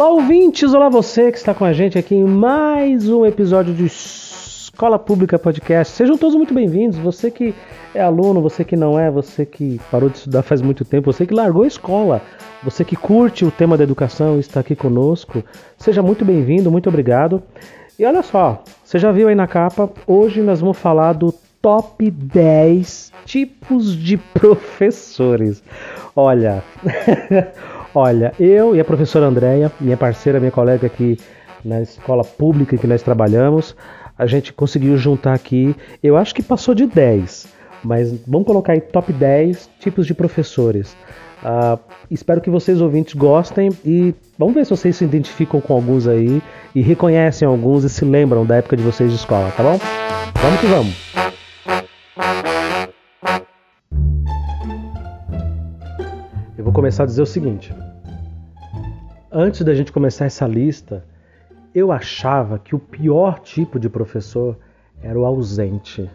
Olá, ouvintes! Olá, você que está com a gente aqui em mais um episódio de Escola Pública Podcast. Sejam todos muito bem-vindos. Você que é aluno, você que não é, você que parou de estudar faz muito tempo, você que largou a escola, você que curte o tema da educação e está aqui conosco, seja muito bem-vindo, muito obrigado. E olha só, você já viu aí na capa, hoje nós vamos falar do top 10 tipos de professores. Olha, olha, eu e a professora Andréia, minha parceira, minha colega aqui na escola pública que nós trabalhamos, a gente conseguiu juntar aqui, eu acho que passou de 10, mas vamos colocar aí top 10 tipos de professores. Uh, espero que vocês ouvintes gostem e vamos ver se vocês se identificam com alguns aí e reconhecem alguns e se lembram da época de vocês de escola, tá bom? Vamos que vamos! Vou começar a dizer o seguinte. Antes da gente começar essa lista, eu achava que o pior tipo de professor era o ausente.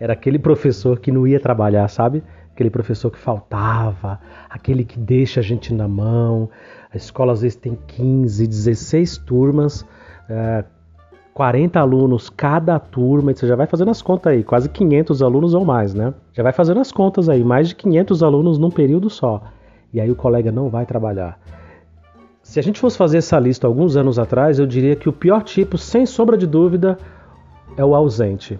Era aquele professor que não ia trabalhar, sabe? aquele professor que faltava, aquele que deixa a gente na mão. A escola às vezes tem 15, 16 turmas, é, 40 alunos cada turma, e você já vai fazendo as contas aí, quase 500 alunos ou mais, né? Já vai fazendo as contas aí, mais de 500 alunos num período só. E aí o colega não vai trabalhar. Se a gente fosse fazer essa lista alguns anos atrás, eu diria que o pior tipo, sem sombra de dúvida, é o ausente.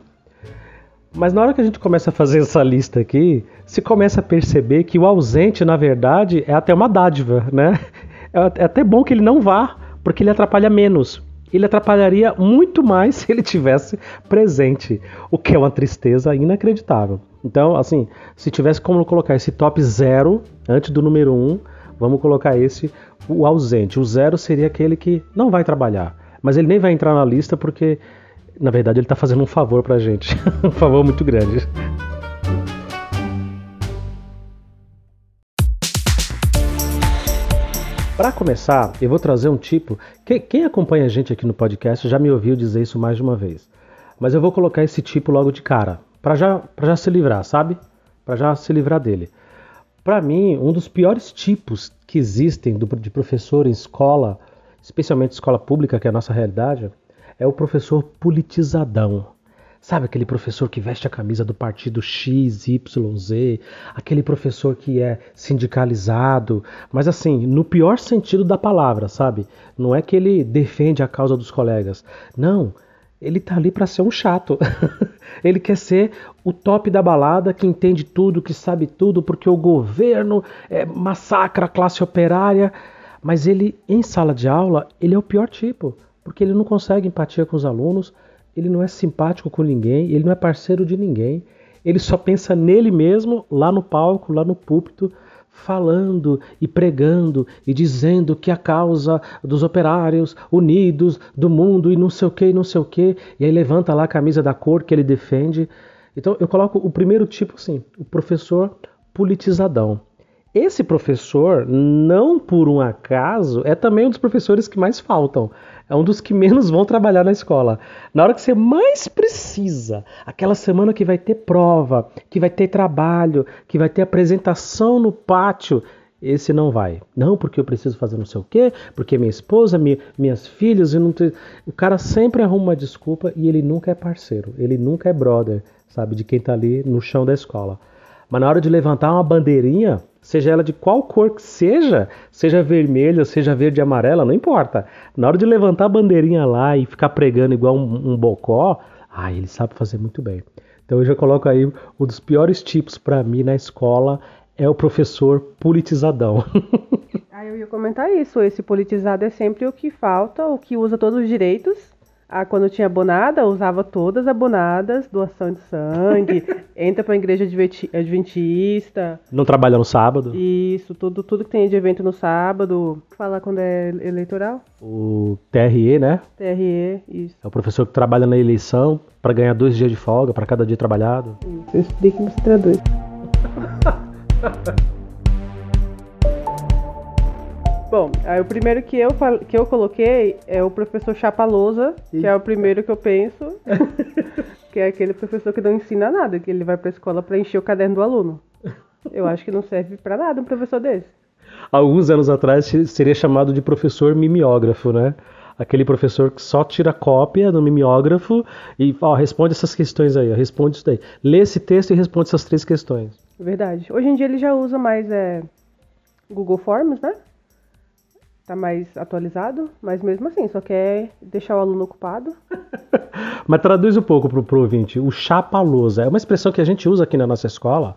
Mas na hora que a gente começa a fazer essa lista aqui, se começa a perceber que o ausente, na verdade, é até uma dádiva, né? É, é até bom que ele não vá, porque ele atrapalha menos. Ele atrapalharia muito mais se ele tivesse presente, o que é uma tristeza inacreditável. Então, assim, se tivesse como colocar esse top zero antes do número um, vamos colocar esse, o ausente. O zero seria aquele que não vai trabalhar, mas ele nem vai entrar na lista porque na verdade, ele está fazendo um favor para a gente. um favor muito grande. Para começar, eu vou trazer um tipo. Quem acompanha a gente aqui no podcast já me ouviu dizer isso mais de uma vez. Mas eu vou colocar esse tipo logo de cara, para já, já se livrar, sabe? Para já se livrar dele. Para mim, um dos piores tipos que existem de professor em escola, especialmente escola pública, que é a nossa realidade, é o professor politizadão. Sabe aquele professor que veste a camisa do partido X, Y, Z, aquele professor que é sindicalizado, mas assim, no pior sentido da palavra, sabe? Não é que ele defende a causa dos colegas. Não, ele tá ali para ser um chato. ele quer ser o top da balada, que entende tudo, que sabe tudo, porque o governo é, massacra a classe operária. Mas ele, em sala de aula, ele é o pior tipo porque ele não consegue empatia com os alunos, ele não é simpático com ninguém, ele não é parceiro de ninguém, ele só pensa nele mesmo, lá no palco, lá no púlpito, falando e pregando e dizendo que a causa dos operários unidos do mundo e não sei o que, não sei o que, e aí levanta lá a camisa da cor que ele defende. Então eu coloco o primeiro tipo assim, o professor politizadão. Esse professor, não por um acaso, é também um dos professores que mais faltam é um dos que menos vão trabalhar na escola. Na hora que você mais precisa, aquela semana que vai ter prova, que vai ter trabalho, que vai ter apresentação no pátio, esse não vai. Não, porque eu preciso fazer não sei o quê, porque minha esposa, minha, minhas filhas, e não tem... o cara sempre arruma uma desculpa e ele nunca é parceiro, ele nunca é brother, sabe, de quem tá ali no chão da escola. Mas na hora de levantar uma bandeirinha, seja ela de qual cor que seja, seja vermelha, seja verde e amarela, não importa. Na hora de levantar a bandeirinha lá e ficar pregando igual um, um bocó, ah, ele sabe fazer muito bem. Então eu já coloco aí um dos piores tipos para mim na escola é o professor politizadão. ah, eu ia comentar isso. Esse politizado é sempre o que falta, o que usa todos os direitos ah, quando tinha abonada, usava todas abonadas, doação de sangue, entra pra igreja adventista. Não trabalha no sábado? Isso, tudo, tudo que tem de evento no sábado. Falar quando é eleitoral? O TRE, né? TRE, isso. É o professor que trabalha na eleição para ganhar dois dias de folga para cada dia trabalhado. Isso, eu estudei que me traduz. Bom, aí o primeiro que eu, que eu coloquei é o professor Chapalosa, que é o primeiro que eu penso, que é aquele professor que não ensina nada, que ele vai pra escola pra encher o caderno do aluno. Eu acho que não serve pra nada um professor desse. Alguns anos atrás seria chamado de professor mimeógrafo, né? Aquele professor que só tira cópia no mimeógrafo e ó, responde essas questões aí, ó, responde isso daí. Lê esse texto e responde essas três questões. Verdade. Hoje em dia ele já usa mais é, Google Forms, né? Tá mais atualizado, mas mesmo assim, só quer deixar o aluno ocupado. mas traduz um pouco pro, pro ouvinte. O chapa-lousa é uma expressão que a gente usa aqui na nossa escola.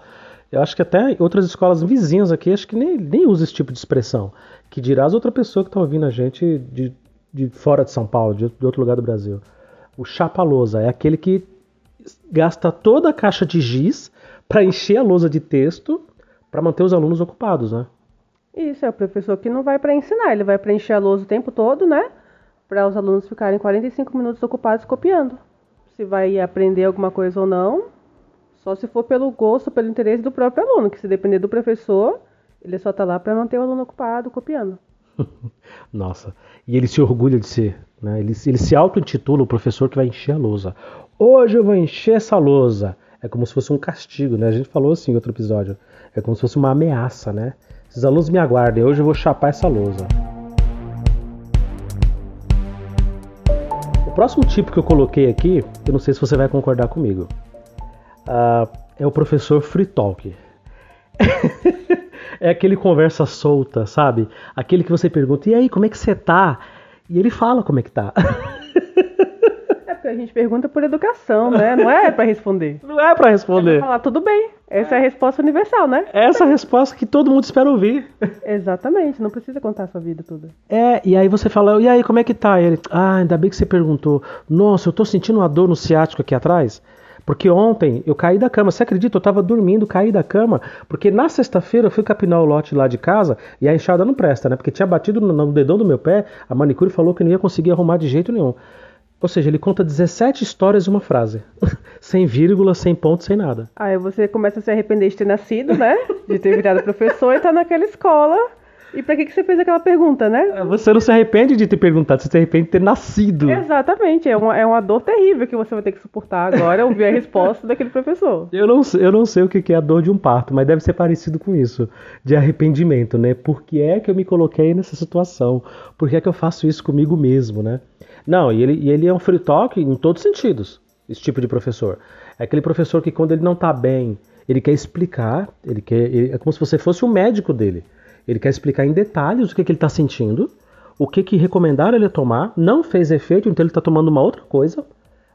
Eu acho que até outras escolas vizinhas aqui, acho que nem, nem usa esse tipo de expressão. Que dirá as outra pessoa que tá ouvindo a gente de, de fora de São Paulo, de, de outro lugar do Brasil. O chapa-lousa é aquele que gasta toda a caixa de giz para encher a lousa de texto para manter os alunos ocupados, né? Isso, é o professor que não vai para ensinar, ele vai para encher a lousa o tempo todo, né? Para os alunos ficarem 45 minutos ocupados copiando. Se vai aprender alguma coisa ou não, só se for pelo gosto, pelo interesse do próprio aluno, que se depender do professor, ele só está lá para manter o aluno ocupado copiando. Nossa, e ele se orgulha de ser, né? Ele, ele se auto-intitula o professor que vai encher a lousa. Hoje eu vou encher essa lousa. É como se fosse um castigo, né? A gente falou assim em outro episódio. É como se fosse uma ameaça, né? Esses alunos me aguardem, hoje eu vou chapar essa lousa. O próximo tipo que eu coloquei aqui, eu não sei se você vai concordar comigo, uh, é o professor free talk. é aquele conversa solta, sabe? Aquele que você pergunta, e aí, como é que você tá? E ele fala como é que tá. a gente pergunta por educação, né? Não é para responder. Não é para responder. É pra falar tudo bem. Essa é. é a resposta universal, né? Essa é a resposta que todo mundo espera ouvir. Exatamente, não precisa contar a sua vida toda. É, e aí você fala, e aí, como é que tá? E ele, ah, ainda bem que você perguntou. Nossa, eu tô sentindo uma dor no ciático aqui atrás. Porque ontem eu caí da cama, você acredita? Eu tava dormindo, caí da cama, porque na sexta-feira eu fui capinar o lote lá de casa e a enxada não presta, né? Porque tinha batido no, no dedão do meu pé, a manicure falou que não ia conseguir arrumar de jeito nenhum. Ou seja, ele conta 17 histórias em uma frase. sem vírgula, sem ponto, sem nada. Aí você começa a se arrepender de ter nascido, né? De ter virado professor e tá naquela escola. E pra que, que você fez aquela pergunta, né? É, você não se arrepende de ter perguntado, você se arrepende de ter nascido. Exatamente, é uma, é uma dor terrível que você vai ter que suportar agora ouvir a resposta daquele professor. Eu não, eu não sei o que é a dor de um parto, mas deve ser parecido com isso, de arrependimento, né? Por que é que eu me coloquei nessa situação? Por que é que eu faço isso comigo mesmo, né? Não, e ele, e ele é um free talk em todos os sentidos, esse tipo de professor. É aquele professor que quando ele não está bem, ele quer explicar, ele quer, ele, é como se você fosse o médico dele. Ele quer explicar em detalhes o que, que ele está sentindo, o que, que recomendaram ele tomar, não fez efeito, então ele está tomando uma outra coisa,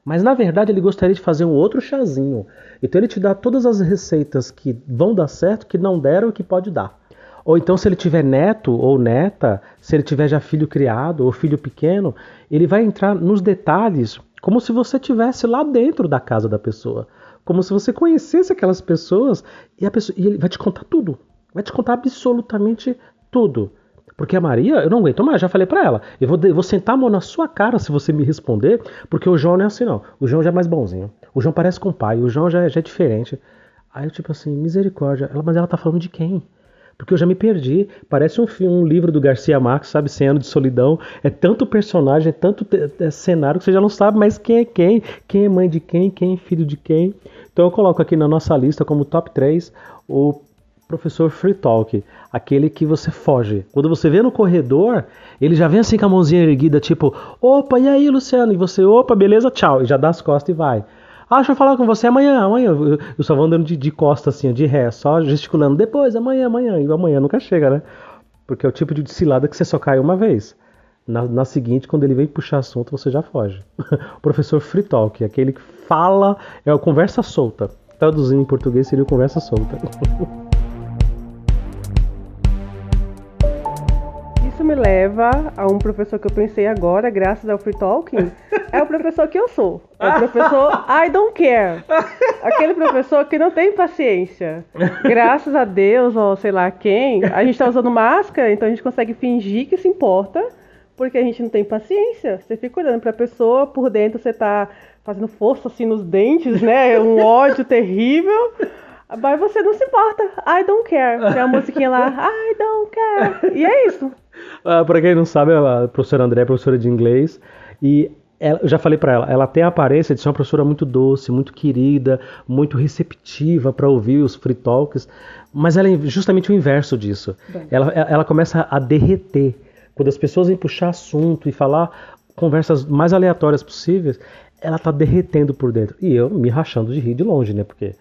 mas na verdade ele gostaria de fazer um outro chazinho. Então ele te dá todas as receitas que vão dar certo, que não deram e que pode dar. Ou então, se ele tiver neto ou neta, se ele tiver já filho criado ou filho pequeno, ele vai entrar nos detalhes como se você tivesse lá dentro da casa da pessoa, como se você conhecesse aquelas pessoas e, pessoa, e ele vai te contar tudo, vai te contar absolutamente tudo. Porque a Maria, eu não aguento mais, já falei para ela. Eu vou, vou sentar a mão na sua cara se você me responder, porque o João não é assim, não. O João já é mais bonzinho. O João parece com o pai, o João já, já é diferente. Aí eu, tipo assim, misericórdia. Ela, mas ela tá falando de quem? Porque eu já me perdi. Parece um, um livro do Garcia Marques, sabe? Cem anos de solidão. É tanto personagem, é tanto é cenário que você já não sabe mais quem é quem, quem é mãe de quem, quem é filho de quem. Então eu coloco aqui na nossa lista como top 3 o professor Free Talk, aquele que você foge. Quando você vê no corredor, ele já vem assim com a mãozinha erguida, tipo, opa, e aí, Luciano? E você, opa, beleza, tchau. E já dá as costas e vai. Ah, deixa eu falar com você amanhã, amanhã. Eu, só vou andando de, de costa, assim, de ré, só gesticulando. Depois, amanhã, amanhã. E amanhã nunca chega, né? Porque é o tipo de cilada que você só cai uma vez. Na, na seguinte, quando ele vem puxar assunto, você já foge. o professor Free Talk, aquele que fala, é o conversa solta. Traduzindo em português seria conversa solta. isso me leva a um professor que eu pensei agora, graças ao Free Talking, é o professor que eu sou. É o professor I don't care. Aquele professor que não tem paciência. Graças a Deus, ou sei lá quem, a gente tá usando máscara, então a gente consegue fingir que se importa, porque a gente não tem paciência. Você fica olhando pra pessoa, por dentro você tá fazendo força assim nos dentes, né? Um ódio terrível. Mas você não se importa. I don't care. Tem a musiquinha lá, I don't care. E é isso. Uh, para quem não sabe, a professora André é professora de inglês e ela, eu já falei para ela, ela tem a aparência de ser uma professora muito doce, muito querida, muito receptiva para ouvir os free talks, mas ela é justamente o inverso disso. Ela, ela começa a derreter. Quando as pessoas vêm puxar assunto e falar conversas mais aleatórias possíveis, ela tá derretendo por dentro. E eu me rachando de rir de longe, né? Porque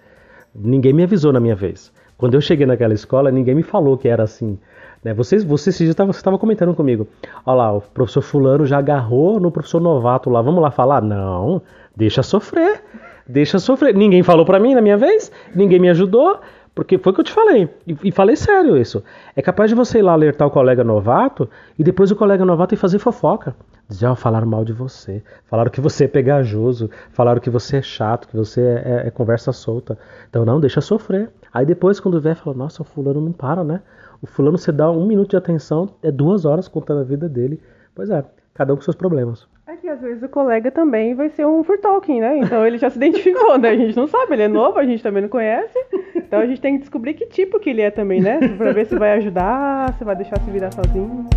ninguém me avisou na minha vez. Quando eu cheguei naquela escola, ninguém me falou que era assim. Né? Você, você esse dia estava comentando comigo. Olha lá, o professor fulano já agarrou no professor novato lá. Vamos lá falar? Não, deixa sofrer. Deixa sofrer. Ninguém falou para mim na minha vez, ninguém me ajudou. Porque foi o que eu te falei. E, e, falei sério isso. É capaz de você ir lá alertar o colega novato e depois o colega novato ir fazer fofoca. Dizer, ó, oh, falaram mal de você. Falaram que você é pegajoso. Falaram que você é chato, que você é, é, é conversa solta. Então, não, deixa sofrer. Aí depois, quando vier, fala, nossa, o fulano não para, né? O fulano você dá um minuto de atenção, é duas horas contando a vida dele. Pois é, cada um com seus problemas. É que às vezes o colega também vai ser um talking, né? Então ele já se identificou, né? A gente não sabe, ele é novo, a gente também não conhece. Então a gente tem que descobrir que tipo que ele é também, né? Pra ver se vai ajudar, se vai deixar se virar sozinho.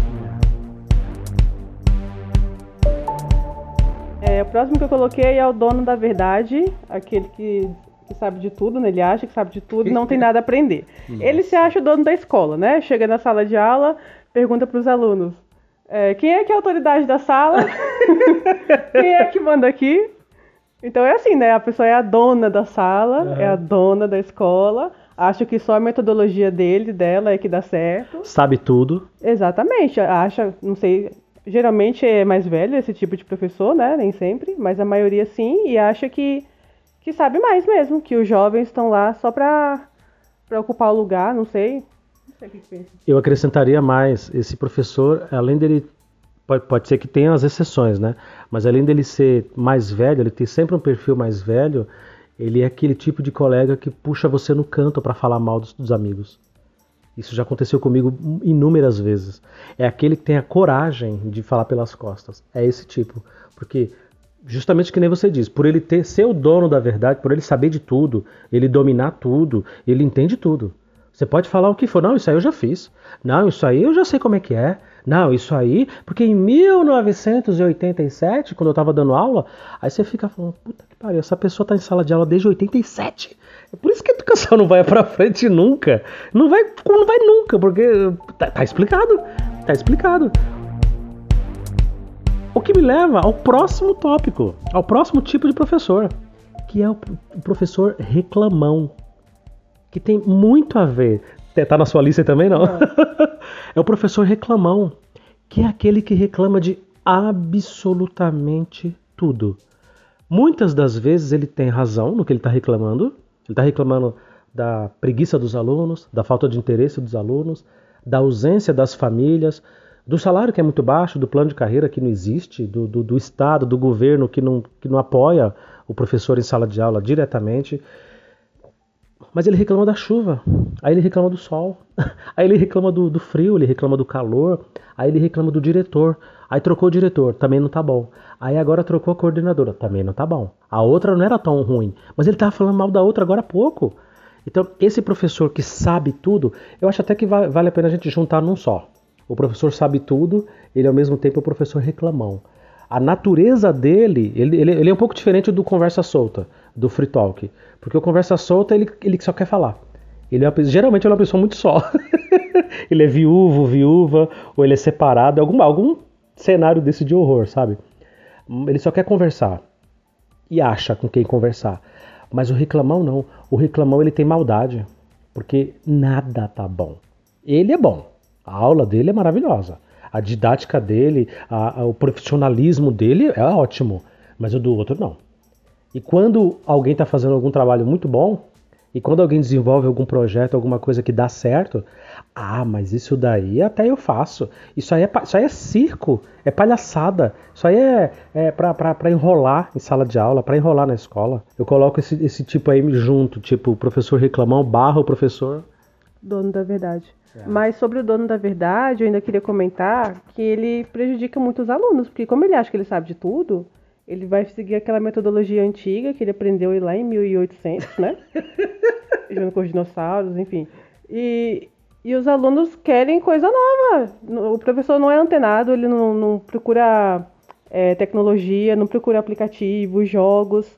É, o próximo que eu coloquei é o dono da verdade, aquele que que sabe de tudo, né? Ele acha que sabe de tudo, não tem nada a aprender. Nossa. Ele se acha o dono da escola, né? Chega na sala de aula, pergunta para os alunos: é, quem é que é a autoridade da sala? quem é que manda aqui? Então é assim, né? A pessoa é a dona da sala, uhum. é a dona da escola. Acha que só a metodologia dele, dela, é que dá certo. Sabe tudo. Exatamente. Acha, não sei, geralmente é mais velho esse tipo de professor, né? Nem sempre, mas a maioria sim, e acha que que sabe mais mesmo, que os jovens estão lá só para ocupar o lugar, não sei. Eu acrescentaria mais, esse professor, além dele Pode, pode, ser que tenha as exceções, né? Mas além dele ser mais velho, ele tem sempre um perfil mais velho, ele é aquele tipo de colega que puxa você no canto para falar mal dos, dos, amigos. Isso já aconteceu comigo inúmeras vezes. É aquele que tem a coragem de falar pelas costas. É esse tipo. Porque justamente que nem você diz, por ele ter ser o dono da verdade, por ele saber de tudo, ele dominar tudo, ele entende tudo. Você pode falar o que for, não, isso aí eu já fiz. Não, isso aí eu já sei como é que é. Não, isso aí, porque em 1987, quando eu estava dando aula, aí você fica falando, puta que pariu, essa pessoa está em sala de aula desde 87. É por isso que a educação não vai para frente nunca. Não vai, não vai nunca, porque tá, tá explicado. Tá explicado. O que me leva ao próximo tópico, ao próximo tipo de professor, que é o professor reclamão, que tem muito a ver. Tá na sua lista também não? não. é o professor reclamão, que é aquele que reclama de absolutamente tudo. Muitas das vezes ele tem razão no que ele está reclamando. Ele está reclamando da preguiça dos alunos, da falta de interesse dos alunos, da ausência das famílias, do salário que é muito baixo, do plano de carreira que não existe, do, do, do, Estado, do governo que não, que não apoia o professor em sala de aula diretamente. Mas ele reclama da chuva, aí ele reclama do sol, aí ele reclama do, do frio, ele reclama do calor, aí ele reclama do diretor, aí trocou o diretor, também não tá bom. Aí agora trocou a coordenadora, também não tá bom. A outra não era tão ruim, mas ele tava falando mal da outra agora há pouco. Então, esse professor que sabe tudo, eu acho até que vale a pena a gente juntar num só. O professor sabe tudo, ele ao mesmo tempo é o professor reclamão. A natureza dele, ele, ele, ele, é um pouco diferente do conversa solta, do free talk. Porque o conversa solta, ele, ele só quer falar. Ele é uma, geralmente ele é uma pessoa muito só. ele é viúvo, viúva, ou ele é separado, algum, algum cenário desse de horror, sabe? Ele só quer conversar. E acha com quem conversar. Mas o reclamão não. O reclamão ele tem maldade. Porque nada tá bom. Ele é bom. A aula dele é maravilhosa. A didática dele, a, a, o profissionalismo dele é ótimo, mas o do outro não. E quando alguém está fazendo algum trabalho muito bom, e quando alguém desenvolve algum projeto, alguma coisa que dá certo, ah, mas isso daí até eu faço. Isso aí é, isso aí é circo, é palhaçada. Isso aí é, é para enrolar em sala de aula, para enrolar na escola. Eu coloco esse, esse tipo aí junto, tipo o professor reclamão barra o professor. Dono da verdade. É. Mas sobre o dono da verdade, eu ainda queria comentar que ele prejudica muito os alunos, porque como ele acha que ele sabe de tudo, ele vai seguir aquela metodologia antiga que ele aprendeu lá em 1800, né? Junto com os dinossauros, enfim. E, e os alunos querem coisa nova. O professor não é antenado, ele não, não procura é, tecnologia, não procura aplicativos, jogos,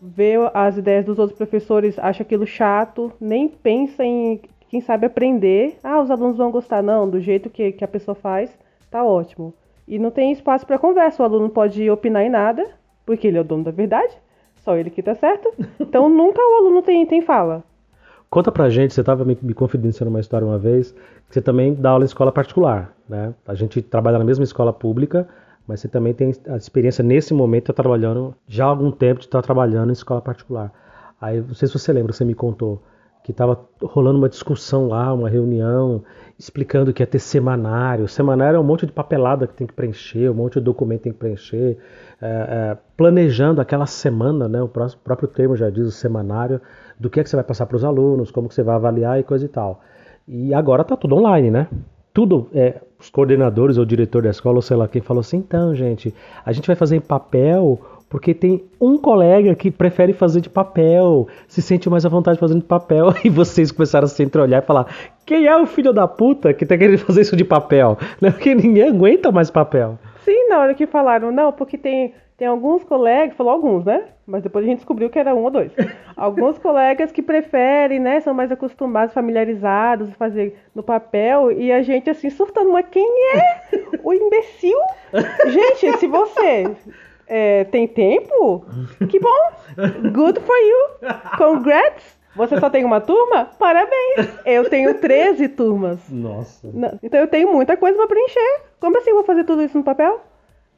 vê as ideias dos outros professores, acha aquilo chato, nem pensa em quem sabe aprender. Ah, os alunos vão gostar, não, do jeito que, que a pessoa faz, tá ótimo. E não tem espaço para conversa, o aluno pode opinar em nada, porque ele é o dono da verdade, só ele que tá certo. Então nunca o aluno tem, tem fala. Conta pra gente, você estava me, me confidenciando uma história uma vez, que você também dá aula em escola particular, né? A gente trabalha na mesma escola pública, mas você também tem a experiência nesse momento, está trabalhando, já há algum tempo de estar tá trabalhando em escola particular. Aí, não sei se você lembra, você me contou que estava rolando uma discussão lá, uma reunião, explicando que ia ter semanário. Semanário é um monte de papelada que tem que preencher, um monte de documento que tem que preencher, é, é, planejando aquela semana, né, o próprio termo já diz, o semanário, do que é que você vai passar para os alunos, como que você vai avaliar e coisa e tal. E agora está tudo online, né? tudo, é, os coordenadores ou o diretor da escola, ou sei lá quem, falou assim: então, gente, a gente vai fazer em papel porque tem um colega que prefere fazer de papel, se sente mais à vontade fazendo de papel, e vocês começaram a se entreolhar e falar: quem é o filho da puta que tá querendo fazer isso de papel? Né? Porque ninguém aguenta mais papel. Sim, na hora que falaram, não, porque tem tem alguns colegas, falou alguns, né? Mas depois a gente descobriu que era um ou dois. alguns colegas que preferem, né? São mais acostumados, familiarizados a fazer no papel e a gente assim surtando. Mas quem é o imbecil? gente, se você é, tem tempo, que bom! Good for you! Congrats! Você só tem uma turma? Parabéns! Eu tenho 13 turmas. Nossa. Então eu tenho muita coisa para preencher. Como assim eu vou fazer tudo isso no papel?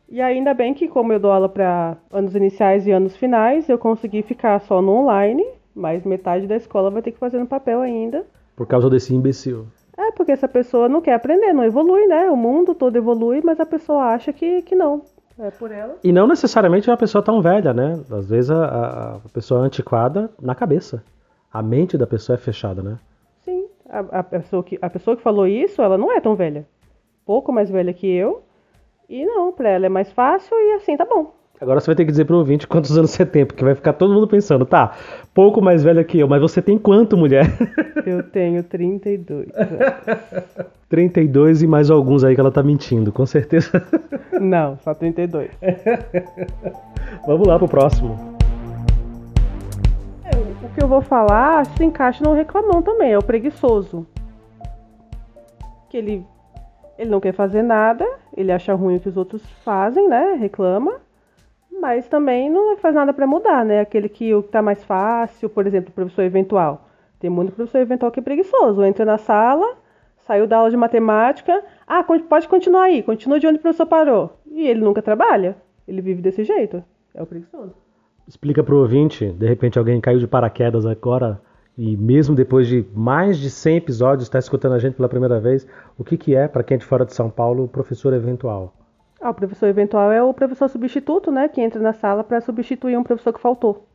E ainda bem que, como eu dou aula para anos iniciais e anos finais, eu consegui ficar só no online, mas metade da escola vai ter que fazer no papel ainda. Por causa desse imbecil. É, porque essa pessoa não quer aprender, não evolui, né? O mundo todo evolui, mas a pessoa acha que, que não. É por ela. E não necessariamente é uma pessoa tão velha, né? Às vezes a, a, pessoa é antiquada na cabeça. A mente da pessoa é fechada, né? Sim. A, a, pessoa que, a pessoa que falou isso, ela não é tão velha. Pouco mais velha que eu e não, pra ela é mais fácil e assim tá bom. Agora você vai ter que dizer pro ouvinte quantos anos você tem, porque vai ficar todo mundo pensando, tá, pouco mais velha que eu, mas você tem quanto, mulher? Eu tenho 32 32 e mais alguns aí que ela tá mentindo, com certeza. Não, só 32. Vamos lá pro próximo. É, o que eu vou falar se encaixa no reclamão também, é o preguiçoso. Que ele ele não quer fazer nada, ele acha ruim o que os outros fazem, né? Reclama, mas também não faz nada para mudar, né? Aquele que o que tá mais fácil, por exemplo, o professor eventual. Tem muito professor eventual que é preguiçoso, entra na sala, saiu da aula de matemática, ah, pode continuar aí, continua de onde o professor parou. E ele nunca trabalha, ele vive desse jeito, é o preguiçoso. Explica pro ouvinte, de repente alguém caiu de paraquedas agora e mesmo depois de mais de 100 episódios, está escutando a gente pela primeira vez, o que, que é, para quem é de fora de São Paulo, professor eventual? Ah, o professor eventual é o professor substituto, né, que entra na sala para substituir um professor que faltou.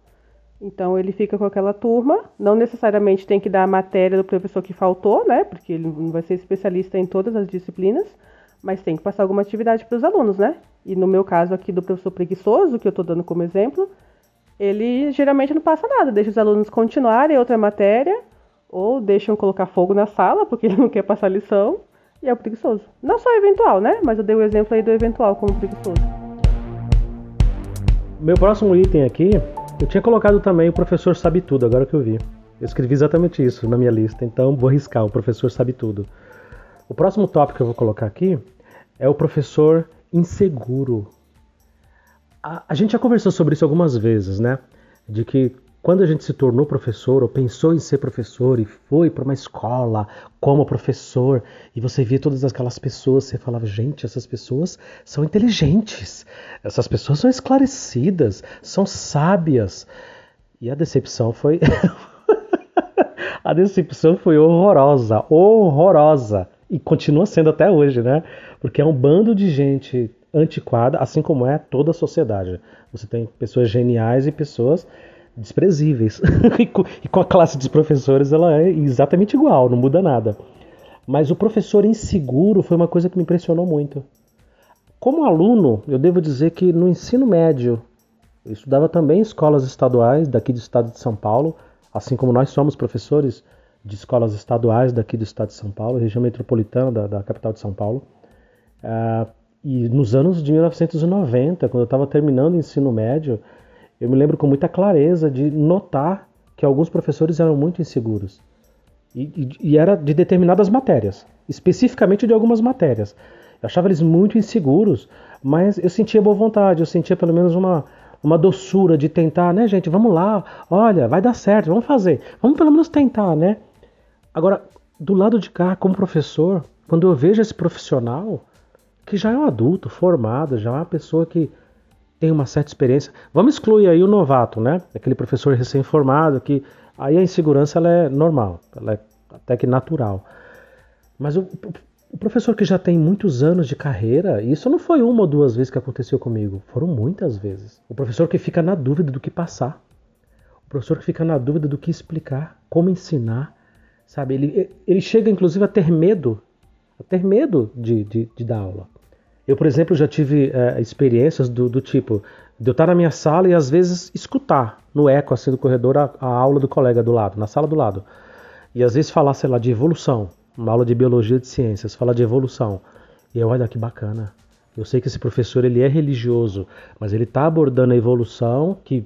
Então ele fica com aquela turma, não necessariamente tem que dar a matéria do professor que faltou, né, porque ele não vai ser especialista em todas as disciplinas, mas tem que passar alguma atividade para os alunos, né? E no meu caso aqui do professor preguiçoso, que eu estou dando como exemplo, ele geralmente não passa nada, deixa os alunos continuarem outra matéria, ou deixam colocar fogo na sala, porque ele não quer passar lição, e é o preguiçoso. Não só eventual, né? Mas eu dei o exemplo aí do eventual como preguiçoso. Meu próximo item aqui, eu tinha colocado também o professor sabe tudo, agora que eu vi. Eu escrevi exatamente isso na minha lista, então vou riscar, o professor sabe tudo. O próximo tópico que eu vou colocar aqui é o professor inseguro a, a gente já conversou sobre isso algumas vezes, né? De que quando a gente se tornou professor ou pensou em ser professor e foi para uma escola como professor e você via todas aquelas pessoas, você falava, gente, essas pessoas são inteligentes, essas pessoas são esclarecidas, são sábias. E a decepção foi. a decepção foi horrorosa, horrorosa. E continua sendo até hoje, né? Porque é um bando de gente antiquada, assim como é toda a sociedade. Você tem pessoas geniais e pessoas desprezíveis. e com a classe de professores ela é exatamente igual, não muda nada. Mas o professor inseguro foi uma coisa que me impressionou muito. Como aluno, eu devo dizer que no ensino médio, eu estudava também em escolas estaduais daqui do estado de São Paulo, assim como nós somos professores de escolas estaduais daqui do estado de São Paulo, região metropolitana da, da capital de São Paulo. Uh, e nos anos de 1990, quando eu estava terminando o ensino médio, eu me lembro com muita clareza de notar que alguns professores eram muito inseguros. E, e, e, era de determinadas matérias, especificamente de algumas matérias. Eu achava eles muito inseguros, mas eu sentia boa vontade, eu sentia pelo menos uma, uma doçura de tentar, né, gente? Vamos lá, olha, vai dar certo, vamos fazer, vamos pelo menos tentar, né? Agora, do lado de cá, como professor, quando eu vejo esse profissional que já é um adulto, formado, já é uma pessoa que tem uma certa experiência, vamos excluir aí o novato, né? Aquele professor recém-formado que aí a insegurança ela é normal, ela é até que natural. Mas o, o professor que já tem muitos anos de carreira, isso não foi uma ou duas vezes que aconteceu comigo, foram muitas vezes. O professor que fica na dúvida do que passar, o professor que fica na dúvida do que explicar, como ensinar, Sabe? Ele, ele chega inclusive a ter medo, a ter medo de, de, de dar aula. Eu, por exemplo, já tive é, experiências do, do, tipo de eu estar na minha sala e às vezes escutar no eco assim do corredor a, a, aula do colega do lado, na sala do lado. E às vezes falar, sei lá, de evolução, uma aula de biologia de ciências, falar de evolução. E eu, olha que bacana. Eu sei que esse professor ele é religioso, mas ele está abordando a evolução que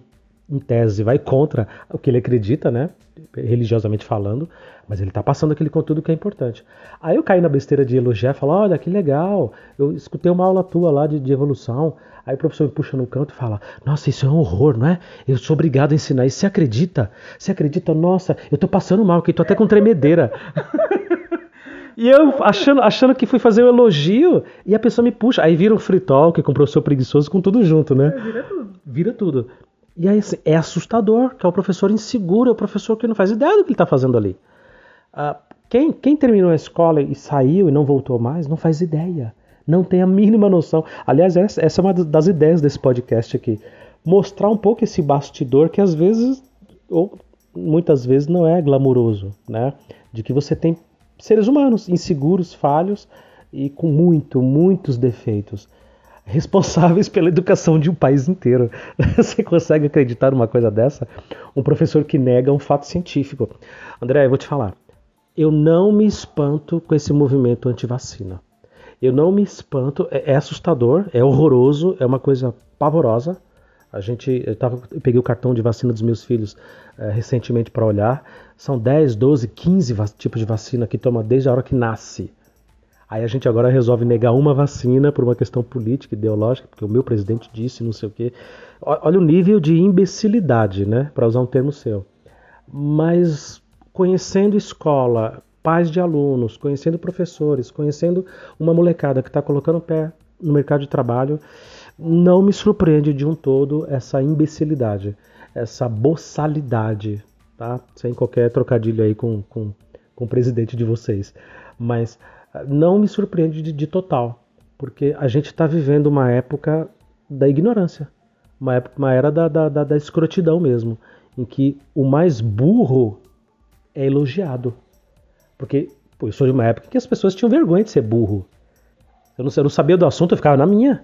em tese vai contra o que ele acredita, né? Religiosamente falando, mas ele está passando aquele conteúdo que é importante. Aí eu caí na besteira de elogiar e falar: olha que legal, eu escutei uma aula tua lá de, de, evolução. Aí o professor me puxa no canto e fala: nossa, isso é um horror, não é? Eu sou obrigado a ensinar isso. Você acredita? Você acredita? Nossa, eu tô passando mal, que tô até com tremedeira. E eu achando, achando que fui fazer um elogio e a pessoa me puxa. Aí vira um free talk com o professor preguiçoso com tudo junto, né? É, vira tudo. Vira tudo. E aí assim, é assustador, que é o professor inseguro, é o professor que não faz ideia do que ele está fazendo ali. Uh, quem, quem terminou a escola e saiu e não voltou mais, não faz ideia. Não tem a mínima noção. Aliás, essa, essa é uma das ideias desse podcast aqui. Mostrar um pouco esse bastidor que às vezes, ou muitas vezes, não é glamuroso, né? De que você tem seres humanos inseguros, falhos e com muito, muitos defeitos responsáveis pela educação de um país inteiro. Você consegue acreditar numa coisa dessa? Um professor que nega um fato científico. André, eu vou te falar. Eu não me espanto com esse movimento anti-vacina. Eu não me espanto, é, é, assustador, é horroroso, é uma coisa pavorosa. A gente, eu, tava, eu peguei o cartão de vacina dos meus filhos é, recentemente para olhar. São 10, 12, 15 tipos de vacina que toma desde a hora que nasce. Aí a gente agora resolve negar uma vacina por uma questão política, ideológica, porque o meu presidente disse, não sei o quê. Olha o nível de imbecilidade, né? Para usar um termo seu. Mas conhecendo escola, pais de alunos, conhecendo professores, conhecendo uma molecada que está colocando o pé no mercado de trabalho, não me surpreende de um todo essa imbecilidade, essa boçalidade, tá? Sem qualquer trocadilho aí com, com, com o presidente de vocês. Mas não me surpreende de, de total, porque a gente está vivendo uma época da ignorância, uma, época, uma era da, da, da, da escrotidão mesmo, em que o mais burro é elogiado. Porque pô, eu sou de uma época que as pessoas tinham vergonha de ser burro. Eu não, eu não sabia do assunto, eu ficava na minha.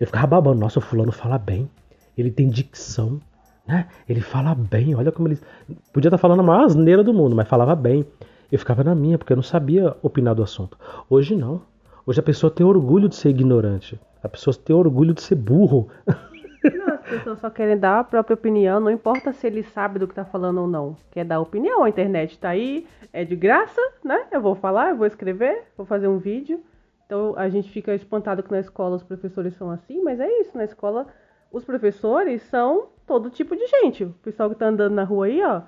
Eu ficava babando, nossa, o fulano fala bem, ele tem dicção, né? Ele fala bem, olha como ele. Podia estar tá falando a maior asneira do mundo, mas falava bem. Eu ficava na minha, porque eu não sabia opinar do assunto. Hoje não. Hoje a pessoa tem orgulho de ser ignorante. A pessoa tem orgulho de ser burro. Não, as pessoas só querem dar a própria opinião, não importa se ele sabe do que está falando ou não. Quer dar opinião, a internet está aí, é de graça, né? Eu vou falar, eu vou escrever, vou fazer um vídeo. Então a gente fica espantado que na escola os professores são assim, mas é isso, na escola os professores são todo tipo de gente. O pessoal que está andando na rua aí, ó,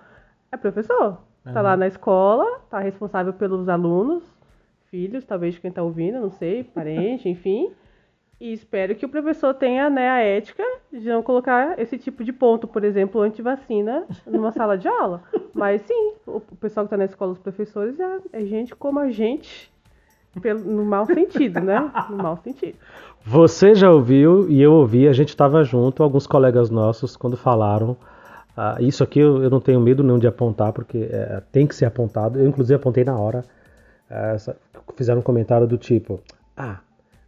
é professor. Tá lá na escola, tá responsável pelos alunos, filhos, talvez quem tá ouvindo, não sei, parente, enfim. E espero que o professor tenha né, a ética de não colocar esse tipo de ponto, por exemplo, anti-vacina numa sala de aula. Mas sim, o pessoal que está na escola, os professores, é, é gente como a gente, pelo, no mau sentido, né? No mau sentido. Você já ouviu e eu ouvi, a gente estava junto, alguns colegas nossos, quando falaram ah, isso aqui eu, eu, não tenho medo não de apontar, porque é, tem que ser apontado. Eu, inclusive, apontei na hora. É, fizeram um comentário do tipo: Ah,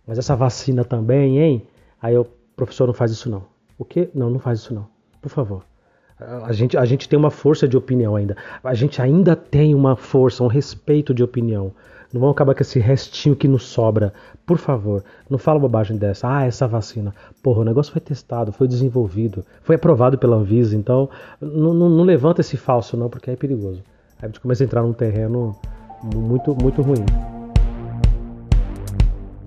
mas essa vacina também, hein? Aí o professor não faz isso não. O quê? Não, não faz isso não. Por favor. A gente, a gente tem uma força de opinião ainda. A gente ainda tem uma força, um respeito de opinião. Não vamos acabar com esse restinho que nos sobra. Por favor, não fala bobagem dessa. Ah, essa vacina. Porra, o negócio foi testado, foi desenvolvido, foi aprovado pela Anvisa. Então, não, não, não levanta esse falso, não, porque é perigoso. Aí a gente começa a entrar num terreno muito, muito ruim.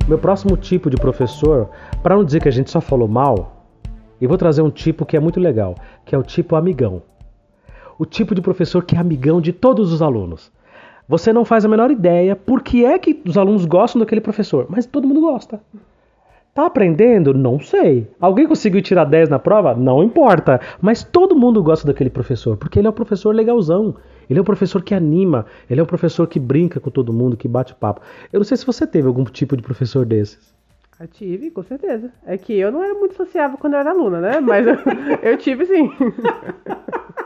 Meu próximo tipo de professor, para não dizer que a gente só falou mal, eu vou trazer um tipo que é muito legal, que é o tipo amigão. O tipo de professor que é amigão de todos os alunos. Você não faz a menor ideia por que é que os alunos gostam daquele professor, mas todo mundo gosta. Tá aprendendo? Não sei. Alguém conseguiu tirar 10 na prova? Não importa. Mas todo mundo gosta daquele professor, porque ele é um professor legalzão. Ele é um professor que anima, ele é um professor que brinca com todo mundo, que bate papo. Eu não sei se você teve algum tipo de professor desses. Eu tive, com certeza. É que eu não era muito sociável quando eu era aluna, né? Mas eu, eu tive sim.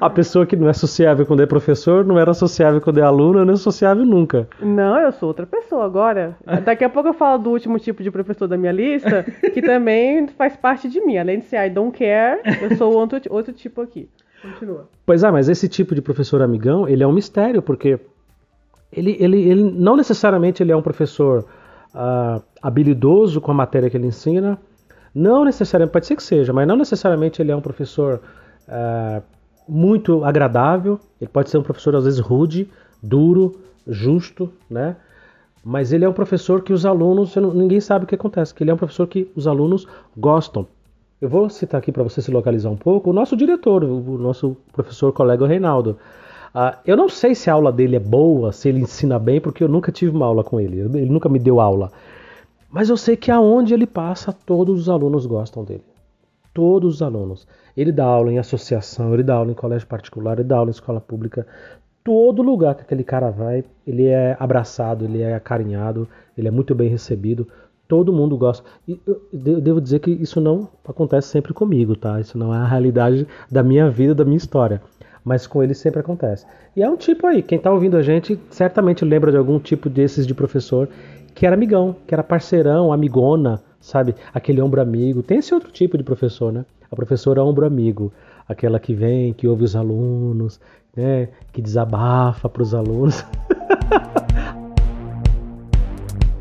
A pessoa que não é sociável quando é professor, não era sociável quando é aluna, não é sociável nunca. Não, eu sou outra pessoa agora. Daqui a pouco eu falo do último tipo de professor da minha lista, que também faz parte de mim. Além de ser I don't care, eu sou outro, outro tipo aqui. Continua. Pois é, mas esse tipo de professor amigão, ele é um mistério, porque ele, ele, ele não necessariamente ele é um professor uh, habilidoso com a matéria que ele ensina, não necessariamente, pode ser que seja, mas não necessariamente ele é um professor uh, muito agradável, ele pode ser um professor às vezes rude, duro, justo, né? Mas ele é um professor que os alunos, ninguém sabe o que acontece, que ele é um professor que os alunos gostam. Eu vou citar aqui para você se localizar um pouco o nosso diretor, o nosso professor colega Reinaldo. Uh, eu não sei se a aula dele é boa, se ele ensina bem, porque eu nunca tive uma aula com ele, ele nunca me deu aula. Mas eu sei que aonde ele passa, todos os alunos gostam dele. Todos os alunos. Ele dá aula em associação, ele dá aula em colégio particular, ele dá aula em escola pública. Todo lugar que aquele cara vai, ele é abraçado, ele é acarinhado, ele é muito bem recebido. Todo mundo gosta. E eu devo dizer que isso não acontece sempre comigo, tá? Isso não é a realidade da minha vida, da minha história. Mas com ele sempre acontece. E é um tipo aí, quem tá ouvindo a gente certamente lembra de algum tipo desses de professor que era amigão, que era parceirão, amigona, sabe? Aquele ombro amigo. Tem esse outro tipo de professor, né? A professora ombro amigo, aquela que vem, que ouve os alunos, né? Que desabafa para os alunos.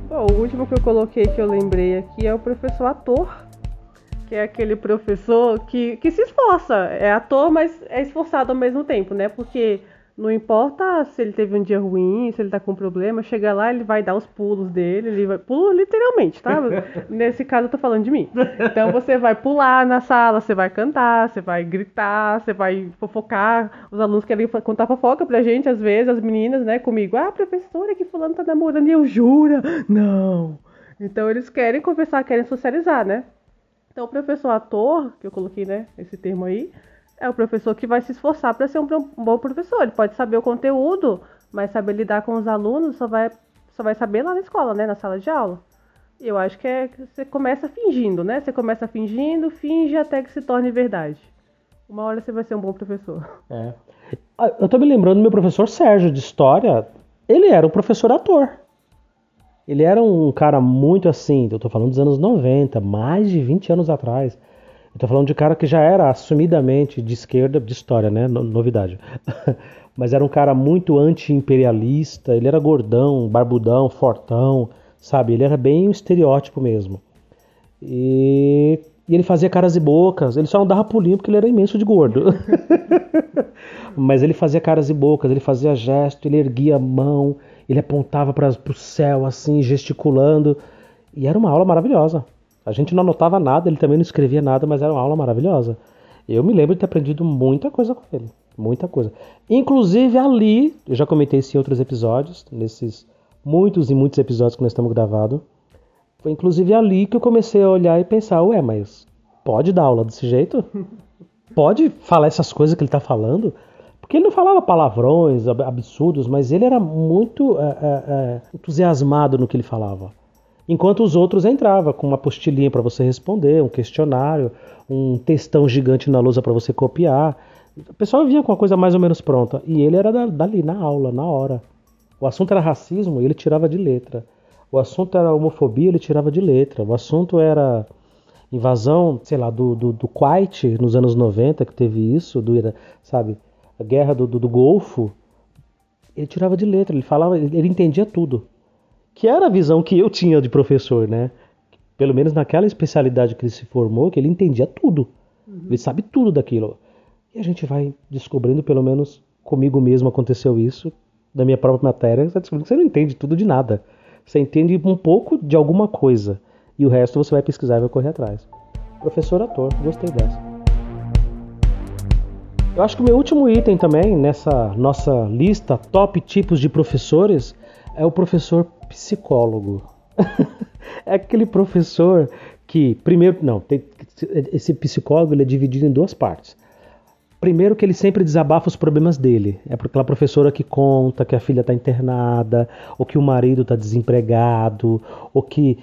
Bom, o último que eu coloquei que eu lembrei aqui é o professor ator, que é aquele professor que, que se esforça, é ator, mas é esforçado ao mesmo tempo, né? Porque não importa se ele teve um dia ruim, se ele tá com problema, chega lá, ele vai dar os pulos dele, ele vai. Pulo literalmente, tá? Nesse caso eu tô falando de mim. Então você vai pular na sala, você vai cantar, você vai gritar, você vai fofocar. Os alunos querem contar fofoca pra gente, às vezes, as meninas, né, comigo. Ah, professora, que fulano tá namorando e eu jura. Não. Então eles querem conversar, querem socializar, né? Então o professor ator, que eu coloquei, né, esse termo aí é o professor que vai se esforçar para ser um bom professor. Ele pode saber o conteúdo, mas saber lidar com os alunos só vai, só vai saber lá na escola, né? Na sala de aula. E eu acho que é você começa fingindo, né? Você começa fingindo, finge até que se torne verdade. Uma hora você vai ser um bom professor. É. Ah, eu tô me lembrando do meu professor Sérgio de História. Ele era um professor ator. Ele era um cara muito assim, eu tô falando dos anos 90, mais de 20 anos atrás. Estou falando de cara que já era assumidamente de esquerda, de história, né? novidade. Mas era um cara muito anti-imperialista, ele era gordão, barbudão, fortão, sabe? Ele era bem um estereótipo mesmo. E, e ele fazia caras e bocas, ele só não dava pulinho porque ele era imenso de gordo. Mas ele fazia caras e bocas, ele fazia gesto, ele erguia a mão, ele apontava para o céu assim, gesticulando. E era uma aula maravilhosa. A gente não anotava nada, ele também não escrevia nada, mas era uma aula maravilhosa. Eu me lembro de ter aprendido muita coisa com ele. Muita coisa. Inclusive ali, eu já comentei isso em outros episódios, nesses muitos e muitos episódios que nós estamos gravando. Foi inclusive ali que eu comecei a olhar e pensar, ué, mas pode dar aula desse jeito? Pode falar essas coisas que ele está falando? Porque ele não falava palavrões, absurdos, mas ele era muito é, é, entusiasmado no que ele falava enquanto os outros entravam com uma apostilinha para você responder, um questionário, um textão gigante na lousa para você copiar. O pessoal vinha com a coisa mais ou menos pronta e ele era dali na aula, na hora. O assunto era racismo ele tirava de letra. O assunto era homofobia, ele tirava de letra. O assunto era invasão, sei lá, do, do, do Kuwait nos anos 90, que teve isso, do, sabe, a guerra do, do, do Golfo, ele tirava de letra, ele falava, ele entendia tudo. Que era a visão que eu tinha de professor, né? Pelo menos naquela especialidade que ele se formou, que ele entendia tudo. Uhum. Ele sabe tudo daquilo. E a gente vai descobrindo, pelo menos comigo mesmo aconteceu isso, da minha própria matéria, você descobrindo que você não entende tudo de nada. Você entende um pouco de alguma coisa. E o resto você vai pesquisar e vai correr atrás. Professor ator, gostei dessa. Eu acho que o meu último item também nessa nossa lista top tipos de professores é o professor psicólogo. é aquele professor que, primeiro, não, tem, esse psicólogo ele é dividido em duas partes. Primeiro que ele sempre desabafa os problemas dele. É aquela professora que conta que a filha está internada, ou que o marido está desempregado, ou que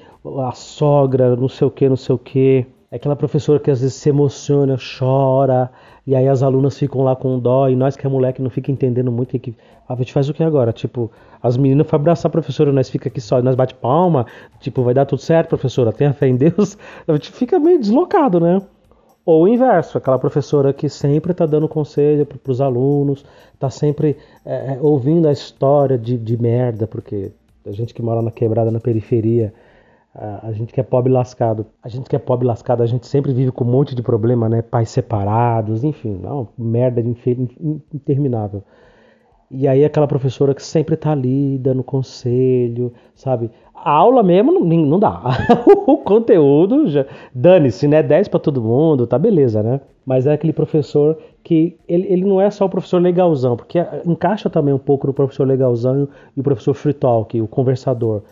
a sogra não sei o que, não sei o que. É aquela professora que às vezes se emociona, chora, e aí as alunas ficam lá com dó, e nós que é moleque não fica entendendo muito que, a gente faz o que agora? Tipo, as meninas vão abraçar a professora, nós fica aqui só, nós bate palma, tipo, vai dar tudo certo, professora, tenha fé em Deus. A gente fica meio deslocado, né? Ou o inverso, aquela professora que sempre está dando conselho para os alunos, está sempre é, é, ouvindo a história de, de merda, porque a gente que mora na quebrada, na periferia, a, gente que é pobre lascado, a gente que é pobre lascado, a gente sempre vive com um monte de problema, né? Pais separados, enfim, não, merda interminável. E aí aquela professora que sempre tá ali dando conselho, sabe? A aula mesmo não, não dá. o conteúdo já dane-se, né? 10 para todo mundo, tá beleza, né? Mas é aquele professor que ele, ele não é só o professor legalzão, porque encaixa também um pouco no professor legalzão e o professor free talk, o conversador.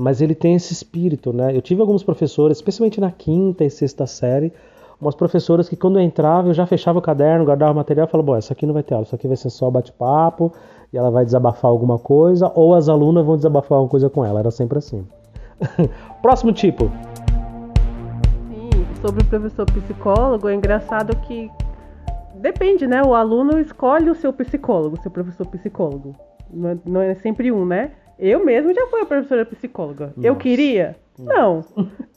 Mas ele tem esse espírito, né? Eu tive alguns professores, especialmente na quinta e sexta série, umas professoras que quando eu entrava eu já fechava o caderno, guardava o material e falava, bom, essa aqui não vai ter aula, isso aqui vai ser só bate-papo e ela vai desabafar alguma coisa ou as alunas vão desabafar alguma coisa com ela, era sempre assim. Próximo tipo. Sim, sobre o professor psicólogo, é engraçado que depende, né? O aluno escolhe o seu psicólogo, seu professor psicólogo. Não é, não é sempre um, né? Eu mesmo já fui a professora psicóloga. Nossa. Eu queria? Não.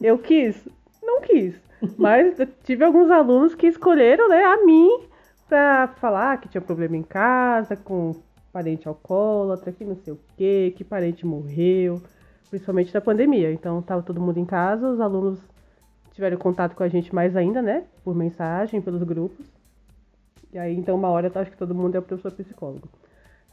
Eu quis? Não quis. Mas tive alguns alunos que escolheram né, a mim para falar que tinha problema em casa, com parente alcoólatra, que não sei o quê, que parente morreu, principalmente na pandemia. Então tava todo mundo em casa, os alunos tiveram contato com a gente mais ainda, né? Por mensagem, pelos grupos. E aí, então, uma hora eu acho que todo mundo é o professor psicólogo.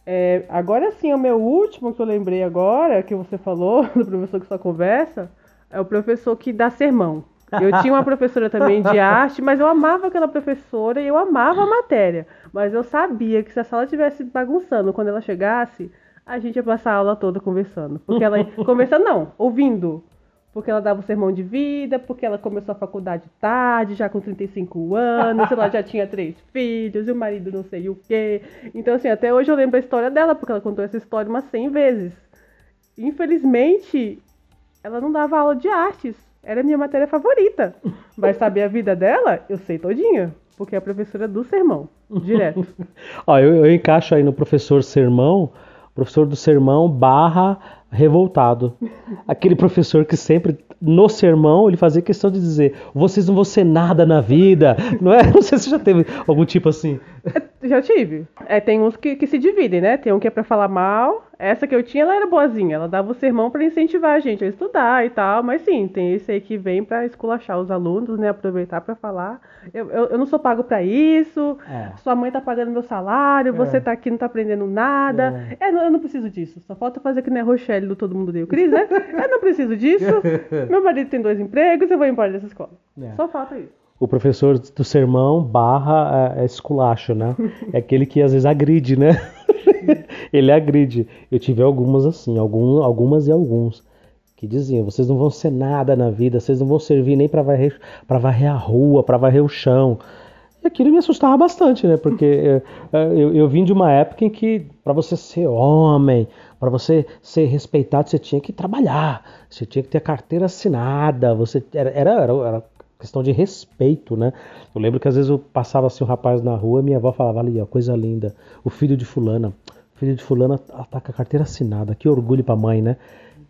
É, agora sim, o meu último que eu lembrei agora, que você falou, do professor que só conversa, é o professor que dá sermão. Eu tinha uma professora também de arte, mas eu amava aquela professora e eu amava a matéria. Mas eu sabia que se a sala estivesse bagunçando quando ela chegasse, a gente ia passar a aula toda conversando. Porque ela. conversando não, ouvindo. Porque ela dava o sermão de vida, porque ela começou a faculdade tarde, já com 35 anos, ela já tinha três filhos, e o marido não sei o quê. Então, assim, até hoje eu lembro a história dela, porque ela contou essa história umas 100 vezes. Infelizmente, ela não dava aula de artes. Era a minha matéria favorita. Mas saber a vida dela, eu sei todinha. Porque é a professora do sermão, direto. Ó, eu, eu encaixo aí no professor sermão, professor do sermão barra revoltado. Aquele professor que sempre, no sermão, ele fazia questão de dizer: vocês não vão ser nada na vida. Não é? Não sei se já teve algum tipo assim. É, já tive. É, tem uns que, que se dividem, né? Tem um que é pra falar mal. Essa que eu tinha, ela era boazinha. Ela dava o sermão para incentivar a gente a estudar e tal. Mas sim, tem esse aí que vem para esculachar os alunos, né? Aproveitar para falar. Eu, eu, eu, não sou pago para isso. É. Sua mãe tá pagando meu salário. É. Você tá aqui não tá aprendendo nada. É. é eu não preciso disso. Só falta fazer que nem a Rochelle do Todo Mundo Deu Cris, né? eu não preciso disso. Meu marido tem dois empregos. Eu vou embora dessa escola. É. Só falta isso o professor do sermão barra é, é esculacho, né? É aquele que às vezes agride, né? Ele agride. Eu tive algumas assim, algum, algumas e alguns, que diziam: vocês não vão ser nada na vida, vocês não vão servir nem para varrer, varrer a rua, para varrer o chão. E aquilo me assustava bastante, né? Porque eu, é, é, eu, eu vim de uma época em que, para você ser homem, para você ser respeitado, você tinha que trabalhar, você tinha que ter a carteira assinada, você era, era, era, questão de respeito, né? Eu lembro que às vezes eu passava assim um rapaz na rua minha avó falava ali, ó, coisa linda, o filho de fulana, o filho de fulana tá com a carteira assinada, que orgulho pra mãe, né?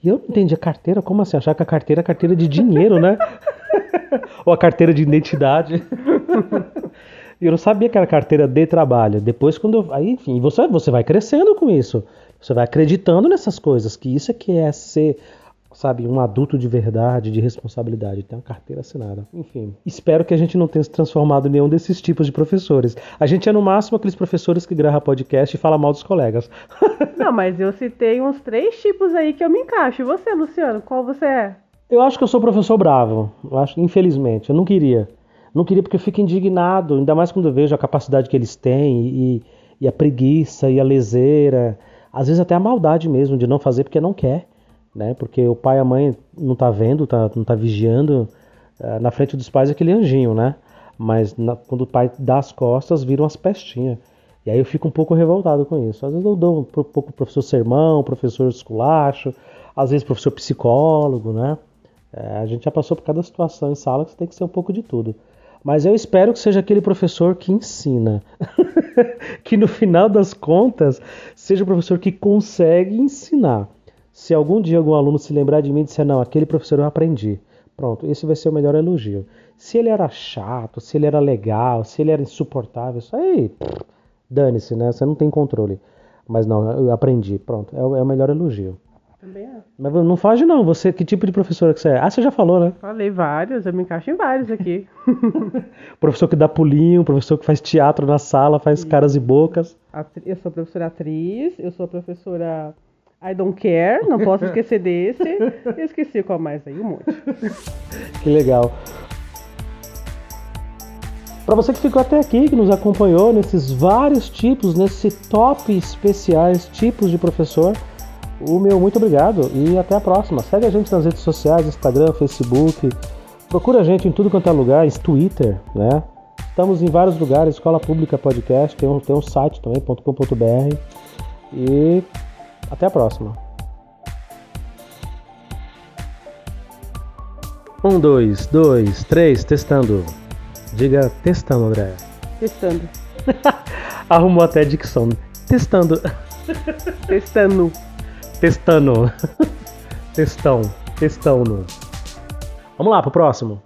E eu não entendi a carteira, como assim? Achar que a carteira é carteira de dinheiro, né? Ou a carteira de identidade. Eu não sabia que era carteira de trabalho. Depois, quando eu. Aí, enfim, você, você vai crescendo com isso. Você vai acreditando nessas coisas, que isso é que é ser, sabe, um adulto de verdade, de responsabilidade. Tem uma carteira assinada. Enfim, espero que a gente não tenha se transformado em nenhum desses tipos de professores. A gente é no máximo aqueles professores que gravam podcast e fala mal dos colegas. Não, mas eu citei uns três tipos aí que eu me encaixo. E você, Luciano, qual você é? Eu acho que eu sou professor bravo. Eu acho, infelizmente, eu não queria. Não queria porque eu fico indignado, ainda mais quando eu vejo a capacidade que eles têm e, e a preguiça e a leseira às vezes até a maldade mesmo de não fazer porque não quer, né? Porque o pai e a mãe não tá vendo, tá, não tá vigiando. Uh, na frente dos pais é aquele anjinho, né? Mas na, quando o pai dá as costas, viram as pestinhas. E aí eu fico um pouco revoltado com isso. Às vezes eu dou um pouco professor sermão, professor esculacho, às vezes professor psicólogo, né? É, a gente já passou por cada situação em sala que você tem que ser um pouco de tudo. Mas eu espero que seja aquele professor que ensina. que no final das contas seja o professor que consegue ensinar. Se algum dia algum aluno se lembrar de mim e disser, não, aquele professor eu aprendi. Pronto, esse vai ser o melhor elogio. Se ele era chato, se ele era legal, se ele era insuportável, isso aí, dane-se, né? Você não tem controle. Mas não, eu aprendi. Pronto, é o, é melhor elogio. Também é. Mas não foge não, você, que tipo de professora que você é? Ah, você já falou, né? Falei vários, eu me encaixo em vários aqui. professor que dá pulinho, professor que faz teatro na sala, faz caras e bocas. Eu sou professora atriz, eu sou professora I don't care, não posso esquecer desse. Eu esqueci qual mais aí, um monte. que legal. Para você que ficou até aqui, que nos acompanhou nesses vários tipos, nesse top especiais tipos de professor, o meu muito obrigado e até a próxima. Segue a gente nas redes sociais, Instagram, Facebook. Procura a gente em tudo quanto é lugar, em Twitter, né? Estamos em vários lugares, Escola Pública Podcast, tem um, tem um site também, .com.br. E até a próxima. Um, dois, dois, três, testando. Diga testando, André. Testando. Arrumou até a dicção. Testando. Testando. Testando. Testão. Testão. Vamos lá pro próximo.